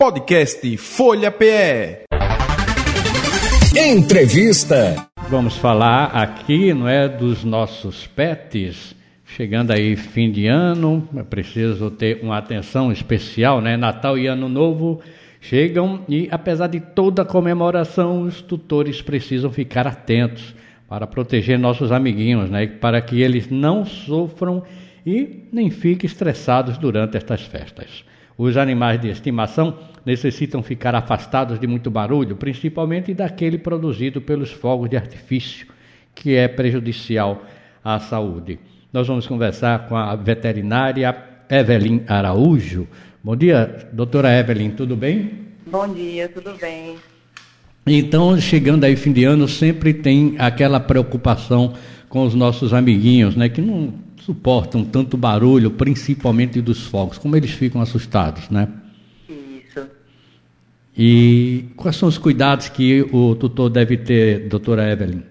Podcast Folha PE. Entrevista. Vamos falar aqui, não é, dos nossos pets. Chegando aí fim de ano, é preciso ter uma atenção especial, né? Natal e Ano Novo chegam e apesar de toda a comemoração, os tutores precisam ficar atentos para proteger nossos amiguinhos, né? Para que eles não sofram e nem fiquem estressados durante estas festas. Os animais de estimação necessitam ficar afastados de muito barulho, principalmente daquele produzido pelos fogos de artifício, que é prejudicial à saúde. Nós vamos conversar com a veterinária Evelyn Araújo. Bom dia, doutora Evelyn, tudo bem? Bom dia, tudo bem. Então, chegando aí fim de ano, sempre tem aquela preocupação com os nossos amiguinhos, né, que não suportam tanto barulho, principalmente dos fogos, como eles ficam assustados, né? Isso. E quais são os cuidados que o tutor deve ter, doutora Evelyn?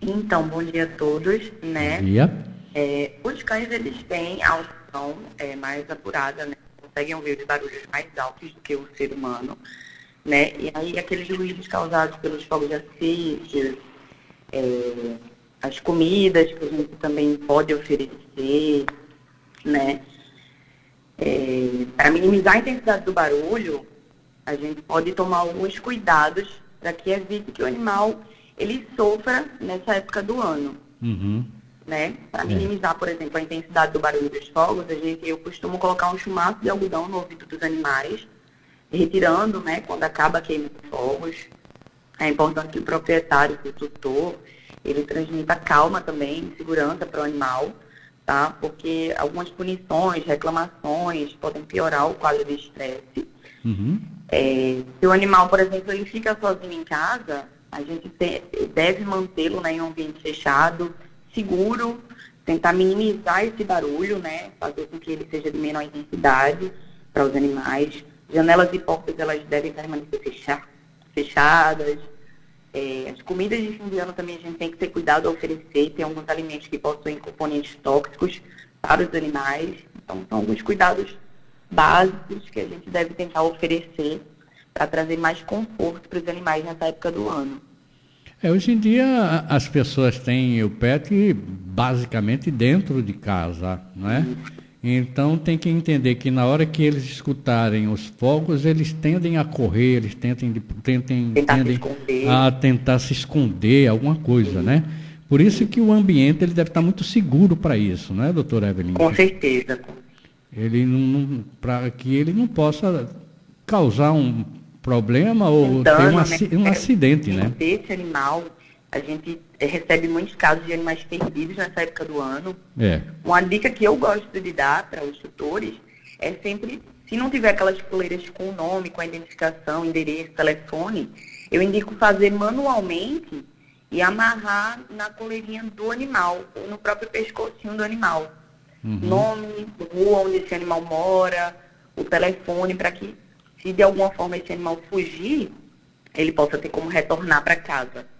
Então, bom dia a todos, né? Bom dia. É, os cães, eles têm a audição é, mais apurada, né? Conseguem ouvir os barulhos mais altos do que o ser humano né? E aí aqueles ruídos causados pelos fogos de artifício, é, as comidas que a gente também pode oferecer, né? É, para minimizar a intensidade do barulho, a gente pode tomar alguns cuidados para que evite que o animal ele sofra nessa época do ano. Uhum. Né? Para minimizar, por exemplo, a intensidade do barulho dos fogos, a gente, eu costumo colocar um chumaço de algodão no ouvido dos animais retirando, né, quando acaba a queima de fogos. É importante que o proprietário, que o tutor, ele transmita calma também, segurança para o animal, tá? Porque algumas punições, reclamações podem piorar o quadro de estresse. Uhum. É, se o animal, por exemplo, ele fica sozinho em casa, a gente te, deve mantê-lo né, em um ambiente fechado, seguro, tentar minimizar esse barulho, né? Fazer com que ele seja de menor intensidade para os animais. Janelas e portas elas devem permanecer fechadas. É, as comidas de fim de ano também a gente tem que ter cuidado ao oferecer. Tem alguns alimentos que possuem componentes tóxicos para os animais. Então, são alguns cuidados básicos que a gente deve tentar oferecer para trazer mais conforto para os animais nessa época do ano. É, hoje em dia as pessoas têm o pet basicamente dentro de casa, não é? Então tem que entender que na hora que eles escutarem os fogos, eles tendem a correr, eles tentem, tentem, tentar tendem se a tentar se esconder, alguma coisa, né? Por isso que o ambiente ele deve estar muito seguro para isso, né, doutora Evelyn? Com certeza. Ele não, para que ele não possa causar um problema ou ter um, né? aci- um É, acidente, né? Esse animal, a gente recebe muitos casos de animais perdidos nessa época do ano. É. Uma dica que eu gosto de dar para os tutores é sempre, se não tiver aquelas coleiras com o nome, com a identificação, endereço, telefone, eu indico fazer manualmente e amarrar na coleirinha do animal, ou no próprio pescocinho do animal. Nome, rua onde esse animal mora, o telefone, para que, se de alguma forma esse animal fugir, ele possa ter como retornar para casa.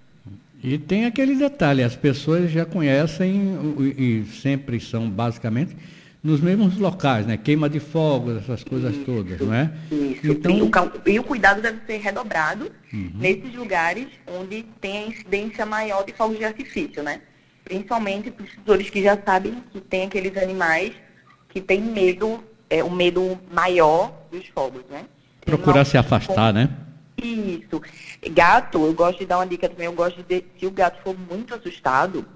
E tem aquele detalhe, as pessoas já conhecem e, sempre são basicamente nos mesmos locais, né? Queima de fogos, essas coisas todas, não é? Isso. Então, E, o, e cuidado deve ser redobrado nesses lugares onde tem a incidência maior de fogos de artifício, né? Principalmente para os tutores que já sabem que tem aqueles animais que têm medo, é, um medo maior dos fogos, né? procurar Não- se afastar, né? Isso. Gato, eu gosto de dar uma dica também, eu gosto de, se o gato for muito assustado,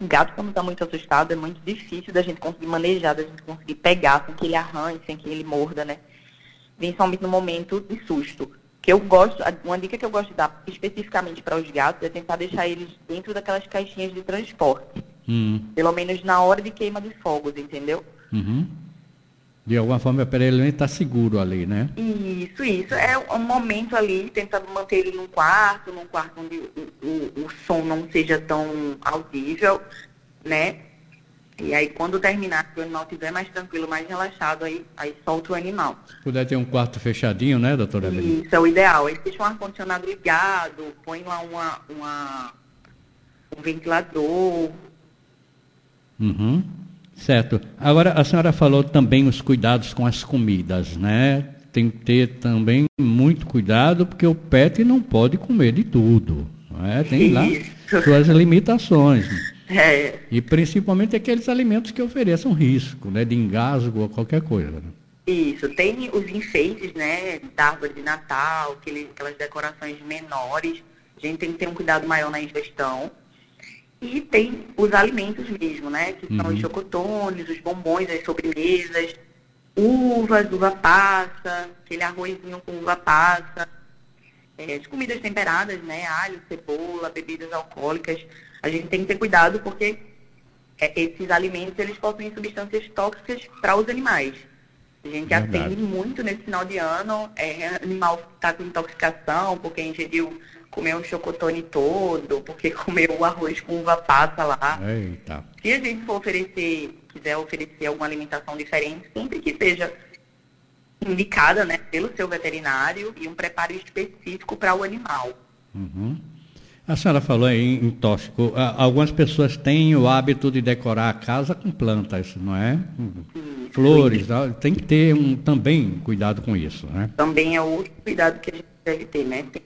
o gato quando está muito assustado é muito difícil da gente conseguir manejar, da gente conseguir pegar sem que ele arranhe, sem que ele morda, né? Principalmente no momento de susto. Que eu gosto, uma dica que eu gosto de dar especificamente para os gatos é tentar deixar eles dentro daquelas caixinhas de transporte. Hum, Pelo menos na hora de queima de fogos, entendeu? uhum. De alguma forma, para ele estar seguro ali, né? Isso, isso. É um momento ali, tentando manter ele num quarto, num quarto onde o, o, o som não seja tão audível, né? E aí, quando terminar, que o animal estiver mais tranquilo, mais relaxado, aí, aí solta o animal. Se puder ter um quarto fechadinho, né, doutora Evelyn? Isso é o ideal. Aí deixa um ar-condicionado ligado, põe lá uma, uma, um ventilador. Uhum. Certo. Agora, a senhora falou também os cuidados com as comidas, né? tem que ter também muito cuidado, porque o pet não pode comer de tudo. Não é? Tem lá suas limitações. É. E principalmente aqueles alimentos que ofereçam risco, né? De engasgo ou qualquer coisa. Né? Isso, tem os enfeites, né, da árvore de Natal, aquelas decorações menores, a gente tem que ter um cuidado maior na ingestão. E tem os alimentos mesmo, né, que são uhum. os chocotones, os bombons, as sobremesas, uvas, uva passa, aquele arrozinho com uva passa, é, as comidas temperadas, né, alho, cebola, bebidas alcoólicas, a gente tem que ter cuidado porque é, esses alimentos, eles possuem substâncias tóxicas para os animais. A gente Verdade. atende muito nesse final de ano, é, animal está com intoxicação, porque ingeriu, comeu o chocotone todo, porque comeu o arroz com uva passa lá. Eita. Se a gente for oferecer, quiser oferecer alguma alimentação diferente, sempre que seja indicada né, pelo seu veterinário e um preparo específico para o animal. Uhum. A senhora falou aí em tóxico. Algumas pessoas têm o hábito de decorar a casa com plantas, não é? Sim, Flores, sim. tem que ter um, também cuidado com isso, né? Também é outro cuidado que a gente deve ter, né? Tem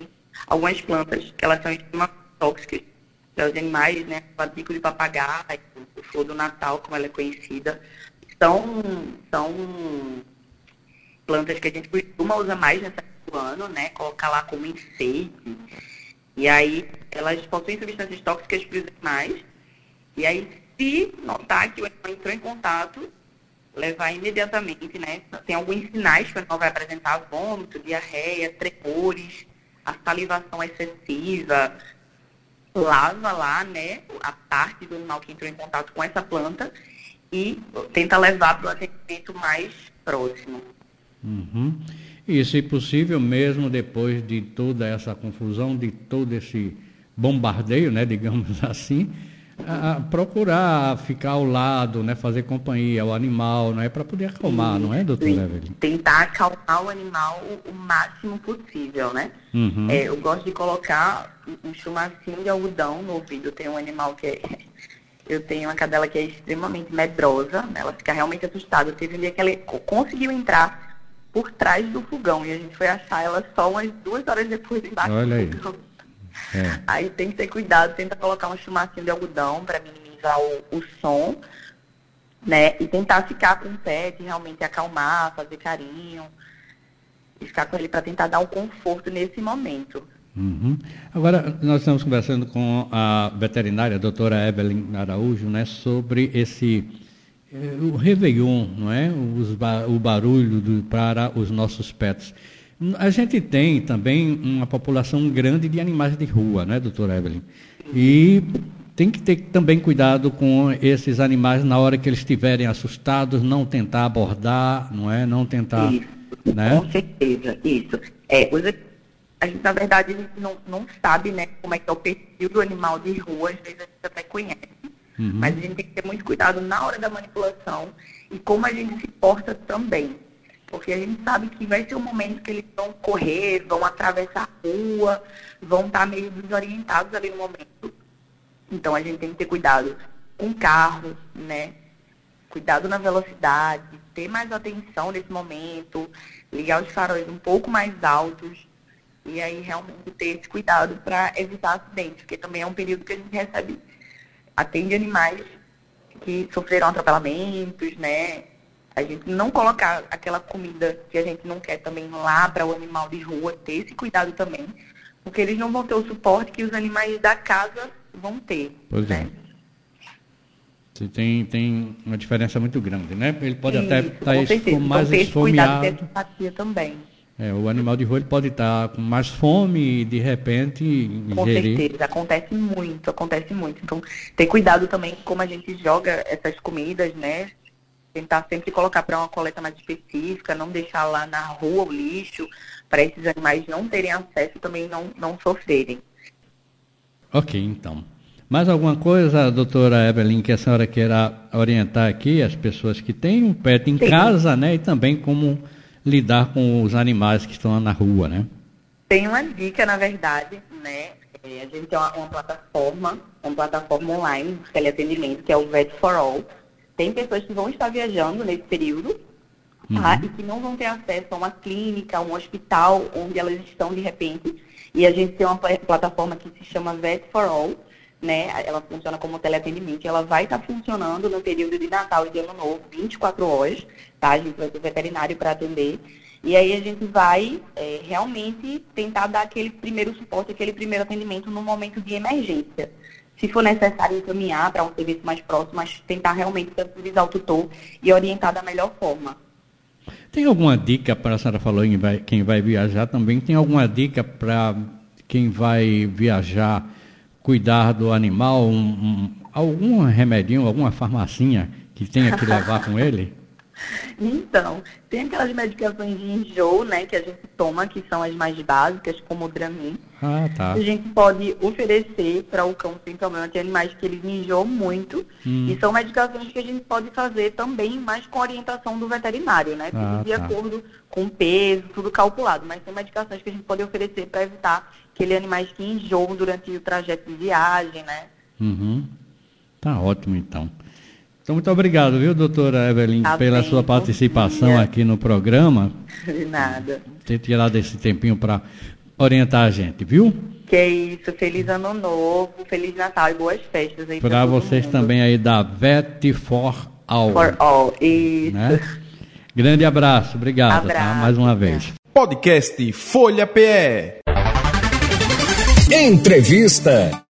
algumas plantas que elas são extremamente tóxicas para os animais, né? O bico de papagaio, o flor do Natal, como ela é conhecida, são, são plantas que a gente costuma usar mais nessa do ano, né? Colocar lá como enfeite e aí elas possuem substâncias tóxicas para os animais. E aí, se notar que o animal entrou em contato, levar imediatamente, né? Tem alguns sinais que o animal vai apresentar vômito, diarreia, tremores, a salivação excessiva. Lava lá, né, a parte do animal que entrou em contato com essa planta e tenta levar para o atendimento mais próximo. Uhum. E, se possível, mesmo depois de toda essa confusão, de todo esse bombardeio, né, digamos assim, a, a procurar ficar ao lado, né, fazer companhia ao animal, não é para poder acalmar, não é, doutor Evelyn? Tentar acalmar o animal o, o máximo possível, né? Uhum. É, eu gosto de colocar um chumacinho de algodão no ouvido. Tem um animal que é eu tenho uma cadela que é extremamente medrosa, né? ela fica realmente assustada. Teve um dia que ela conseguiu entrar por trás do fogão. E a gente foi achar ela só umas duas horas depois embaixo Olha do fogão. Aí. É. aí tem que ter cuidado, tenta colocar um chumacinho de algodão para minimizar o, o, som, né? E tentar ficar com o pet, realmente acalmar, fazer carinho. E ficar com ele para tentar dar um conforto nesse momento. Uhum. Agora, nós estamos conversando com a veterinária, a doutora Evelyn Araújo, né, sobre esse é, o Réveillon, não é? o barulho do, para os nossos pets. A gente tem também uma população grande de animais de rua, né, doutora Evelyn? E tem que ter também cuidado com esses animais na hora que eles estiverem assustados, não tentar abordar, não é? Não tentar. Isso, né? Com certeza, isso. É, a gente, na verdade, a gente não, não sabe né, como é que é o perfil do animal de rua, às vezes a gente até conhece Uhum. Mas a gente tem que ter muito cuidado na hora da manipulação e como a gente se porta também. Porque a gente sabe que vai ser um momento que eles vão correr, vão atravessar a rua, vão estar meio desorientados ali no momento. Então a gente tem que ter cuidado com o carro, né? Cuidado na velocidade, ter mais atenção nesse momento, ligar os faróis um pouco mais altos e aí realmente ter esse cuidado para evitar acidentes, porque também é um período que a gente recebe atende animais que sofreram atropelamentos, né? A gente não colocar aquela comida que a gente não quer também lá para o animal de rua, ter esse cuidado também, porque eles não vão ter o suporte que os animais da casa vão ter. Pois né? é. Tem, tem uma diferença muito grande, né? Ele pode Isso, até tá estar com mais então, esfomeado. Cuidado também. É, o animal de rua ele pode estar com mais fome e de repente Com certeza, acontece muito, acontece muito. Então, ter cuidado também como a gente joga essas comidas, né? Tentar sempre colocar para uma coleta mais específica, não deixar lá na rua o lixo, para esses animais não terem acesso e também não, não sofrerem. Ok, então. Mais alguma coisa, doutora Evelyn, que a senhora queira orientar aqui as pessoas que têm um pet em Sim. casa, né? E também como lidar com os animais que estão na rua, né? Tem uma dica, na verdade, né? É, a gente tem uma, uma, plataforma, uma plataforma online de teleatendimento, que é o Vet for All. Tem pessoas que vão estar viajando nesse período tá? E que não vão ter acesso a uma clínica, a um hospital, onde elas estão de repente. E a gente tem uma pla- plataforma que se chama Vet for All, né? Ela funciona como teleatendimento. Ela vai estar funcionando no período de Natal e de Ano Novo, 24 horas, tá? A gente vai ter veterinário para atender. E aí a gente vai é, realmente tentar dar aquele primeiro suporte, aquele primeiro atendimento no momento de emergência. Se for necessário encaminhar para um serviço mais próximo, mas tentar realmente tranquilizar o tutor e orientar da melhor forma. Tem alguma dica para a senhora falou em vai- quem vai viajar também? Tem alguma dica para quem vai viajar cuidar do animal? Um, um- algum remedinho, alguma farmacinha que tenha que levar com ele? Então, tem aquelas medicações de enjoo, né, que a gente toma, que são as mais básicas, como o Dramin. Ah, tá. A gente pode oferecer para o cão sem problema. Tem animais que eles enjoam muito. Hum. E são medicações que a gente pode fazer também, mas com orientação do veterinário, né? Tudo Ah, de tá. acordo com o peso, tudo calculado. Mas tem medicações que a gente pode oferecer para evitar aqueles animais que enjoam durante o trajeto de viagem, né? Uhum. Tá ótimo, então. Então, muito obrigado, viu, doutora Evelyn, Tá pela bem, sua participação dia. aqui no programa, De nada. ter tirado esse tempinho para orientar a gente, viu? Que isso, feliz ano novo, feliz Natal e boas festas aí Para vocês mundo. também aí da Vet for All. For all. Isso. né? Grande abraço, obrigado tá? Abraço, mais uma vez. Podcast Folha PE. Entrevista.